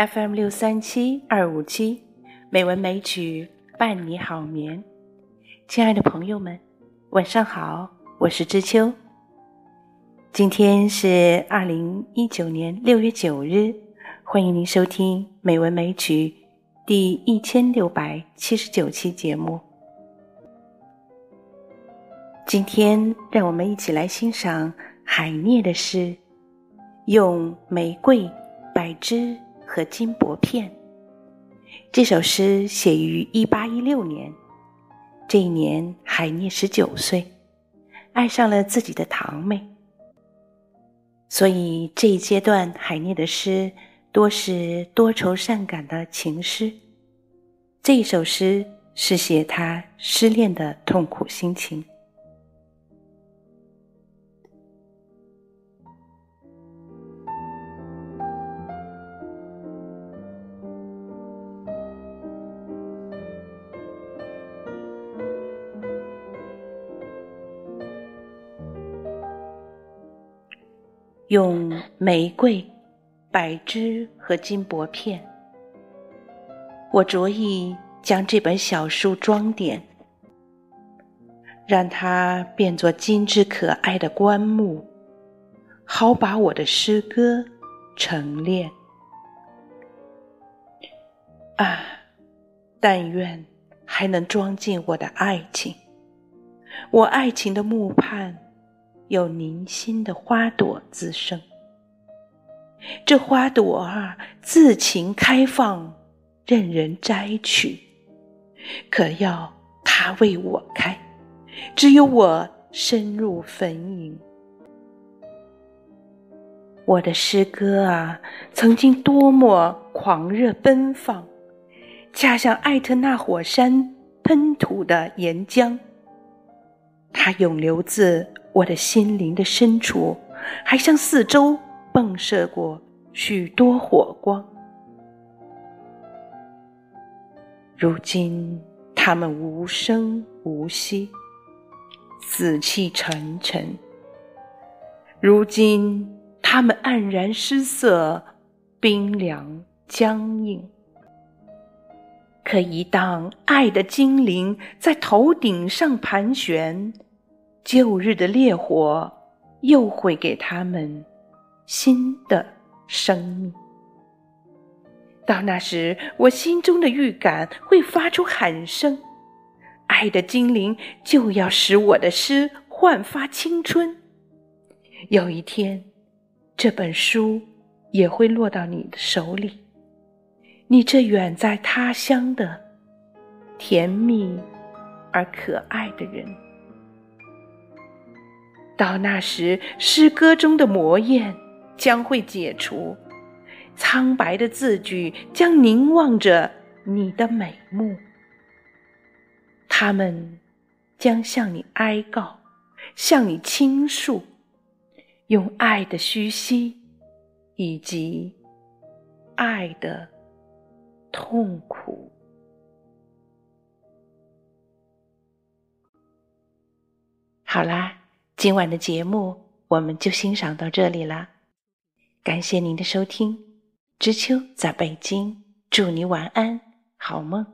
FM 六三七二五七，美文美曲伴你好眠。亲爱的朋友们，晚上好，我是知秋。今天是二零一九年六月九日，欢迎您收听《美文美曲》第一千六百七十九期节目。今天，让我们一起来欣赏海涅的诗，用玫瑰、柏枝。和金箔片。这首诗写于一八一六年，这一年海涅十九岁，爱上了自己的堂妹。所以这一阶段海涅的诗多是多愁善感的情诗。这一首诗是写他失恋的痛苦心情。用玫瑰、柏枝和金箔片，我着意将这本小书装点，让它变作精致可爱的棺木，好把我的诗歌陈列。啊，但愿还能装进我的爱情，我爱情的木畔。有凝心的花朵滋生，这花朵儿自情开放，任人摘取。可要它为我开，只有我深入坟茔。我的诗歌啊，曾经多么狂热奔放，恰像艾特那火山喷吐的岩浆，它涌流自。我的心灵的深处，还向四周迸射过许多火光。如今，他们无声无息，死气沉沉；如今，他们黯然失色，冰凉僵硬。可一当爱的精灵在头顶上盘旋。旧日的烈火又会给他们新的生命。到那时，我心中的预感会发出喊声：爱的精灵就要使我的诗焕发青春。有一天，这本书也会落到你的手里，你这远在他乡的甜蜜而可爱的人。到那时，诗歌中的魔焰将会解除，苍白的字句将凝望着你的美目，他们将向你哀告，向你倾诉，用爱的虚息以及爱的痛苦。好啦。今晚的节目我们就欣赏到这里了，感谢您的收听。知秋在北京，祝你晚安，好梦。